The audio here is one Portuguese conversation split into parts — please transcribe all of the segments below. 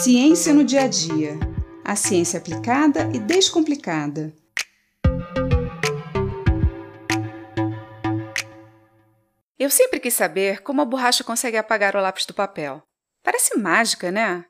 Ciência no dia a dia. A ciência aplicada e descomplicada. Eu sempre quis saber como a borracha consegue apagar o lápis do papel. Parece mágica, né?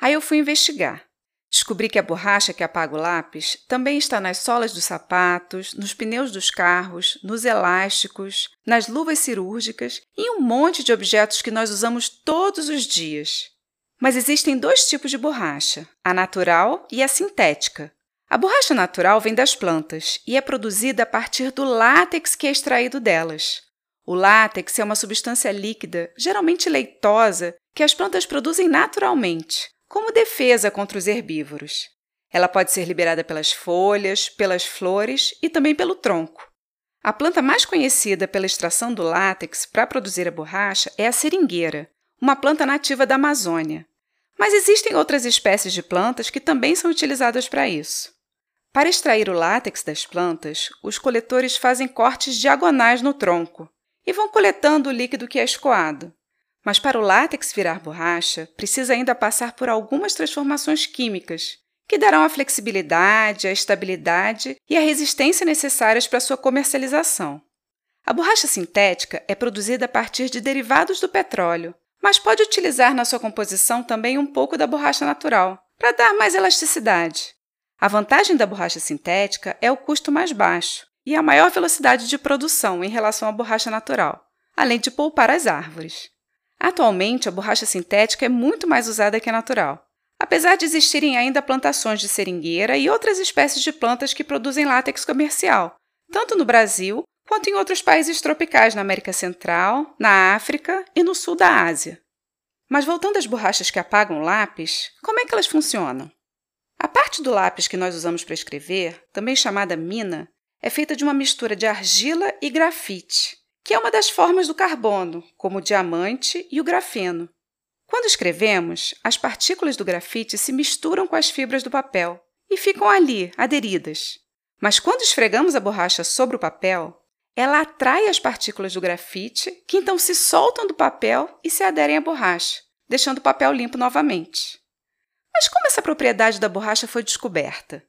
Aí eu fui investigar. Descobri que a borracha que apaga o lápis também está nas solas dos sapatos, nos pneus dos carros, nos elásticos, nas luvas cirúrgicas e em um monte de objetos que nós usamos todos os dias. Mas existem dois tipos de borracha, a natural e a sintética. A borracha natural vem das plantas e é produzida a partir do látex que é extraído delas. O látex é uma substância líquida, geralmente leitosa, que as plantas produzem naturalmente como defesa contra os herbívoros. Ela pode ser liberada pelas folhas, pelas flores e também pelo tronco. A planta mais conhecida pela extração do látex para produzir a borracha é a seringueira, uma planta nativa da Amazônia. Mas existem outras espécies de plantas que também são utilizadas para isso. Para extrair o látex das plantas, os coletores fazem cortes diagonais no tronco e vão coletando o líquido que é escoado. Mas para o látex virar borracha, precisa ainda passar por algumas transformações químicas, que darão a flexibilidade, a estabilidade e a resistência necessárias para sua comercialização. A borracha sintética é produzida a partir de derivados do petróleo, mas pode utilizar na sua composição também um pouco da borracha natural, para dar mais elasticidade. A vantagem da borracha sintética é o custo mais baixo e a maior velocidade de produção em relação à borracha natural, além de poupar as árvores. Atualmente, a borracha sintética é muito mais usada que a natural, apesar de existirem ainda plantações de seringueira e outras espécies de plantas que produzem látex comercial, tanto no Brasil quanto em outros países tropicais na América Central, na África e no sul da Ásia. Mas voltando às borrachas que apagam o lápis, como é que elas funcionam? A parte do lápis que nós usamos para escrever, também chamada mina, é feita de uma mistura de argila e grafite, que é uma das formas do carbono, como o diamante e o grafeno. Quando escrevemos, as partículas do grafite se misturam com as fibras do papel e ficam ali, aderidas. Mas quando esfregamos a borracha sobre o papel, ela atrai as partículas do grafite, que então se soltam do papel e se aderem à borracha, deixando o papel limpo novamente. Mas como essa propriedade da borracha foi descoberta?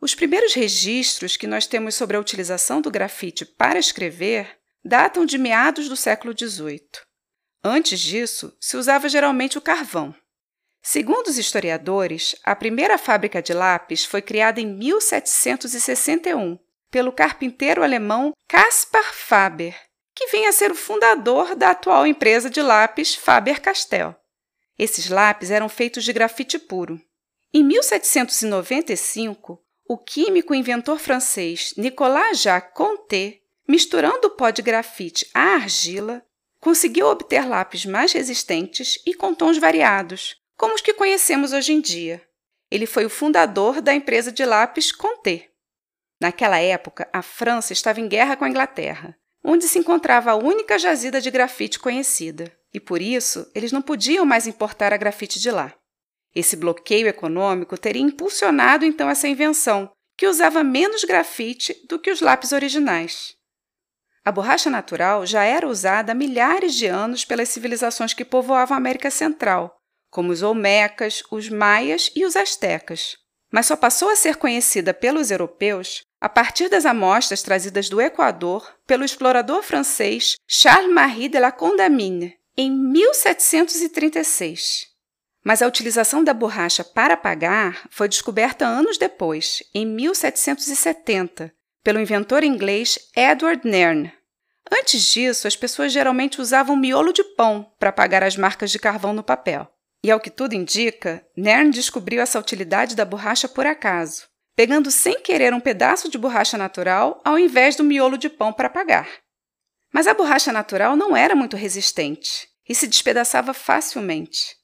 Os primeiros registros que nós temos sobre a utilização do grafite para escrever datam de meados do século XVIII. Antes disso, se usava geralmente o carvão. Segundo os historiadores, a primeira fábrica de lápis foi criada em 1761 pelo carpinteiro alemão Caspar Faber, que vinha a ser o fundador da atual empresa de lápis Faber-Castell. Esses lápis eram feitos de grafite puro. Em 1795, o químico e inventor francês Nicolas Jacques Conté Misturando o pó de grafite à argila, conseguiu obter lápis mais resistentes e com tons variados, como os que conhecemos hoje em dia. Ele foi o fundador da empresa de lápis Conté. Naquela época, a França estava em guerra com a Inglaterra, onde se encontrava a única jazida de grafite conhecida, e por isso eles não podiam mais importar a grafite de lá. Esse bloqueio econômico teria impulsionado então essa invenção, que usava menos grafite do que os lápis originais. A borracha natural já era usada há milhares de anos pelas civilizações que povoavam a América Central, como os Olmecas, os Maias e os Astecas. Mas só passou a ser conhecida pelos europeus a partir das amostras trazidas do Equador pelo explorador francês Charles-Marie de la Condamine em 1736. Mas a utilização da borracha para apagar foi descoberta anos depois, em 1770, pelo inventor inglês Edward Nairn. Antes disso, as pessoas geralmente usavam miolo de pão para apagar as marcas de carvão no papel. E ao que tudo indica, Nairn descobriu essa utilidade da borracha por acaso, pegando sem querer um pedaço de borracha natural ao invés do miolo de pão para apagar. Mas a borracha natural não era muito resistente e se despedaçava facilmente.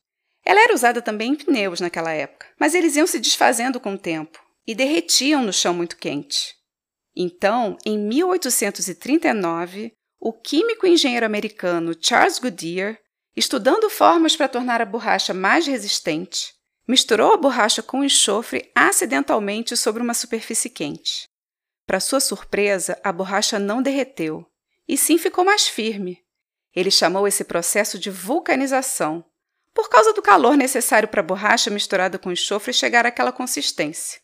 Ela era usada também em pneus naquela época, mas eles iam se desfazendo com o tempo e derretiam no chão muito quente. Então, em 1839, o químico e engenheiro americano Charles Goodyear, estudando formas para tornar a borracha mais resistente, misturou a borracha com enxofre acidentalmente sobre uma superfície quente. Para sua surpresa, a borracha não derreteu, e sim ficou mais firme. Ele chamou esse processo de vulcanização, por causa do calor necessário para a borracha misturada com enxofre chegar àquela consistência.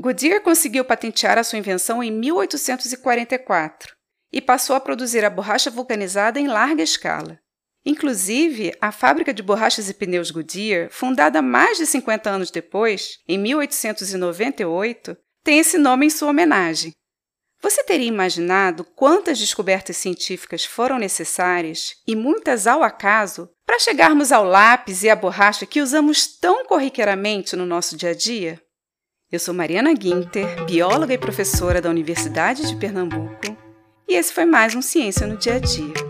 Goodyear conseguiu patentear a sua invenção em 1844 e passou a produzir a borracha vulcanizada em larga escala. Inclusive, a fábrica de borrachas e pneus Goodyear, fundada mais de 50 anos depois, em 1898, tem esse nome em sua homenagem. Você teria imaginado quantas descobertas científicas foram necessárias, e muitas ao acaso, para chegarmos ao lápis e à borracha que usamos tão corriqueiramente no nosso dia a dia? Eu sou Mariana Guinter, bióloga e professora da Universidade de Pernambuco, e esse foi mais um Ciência no Dia a Dia.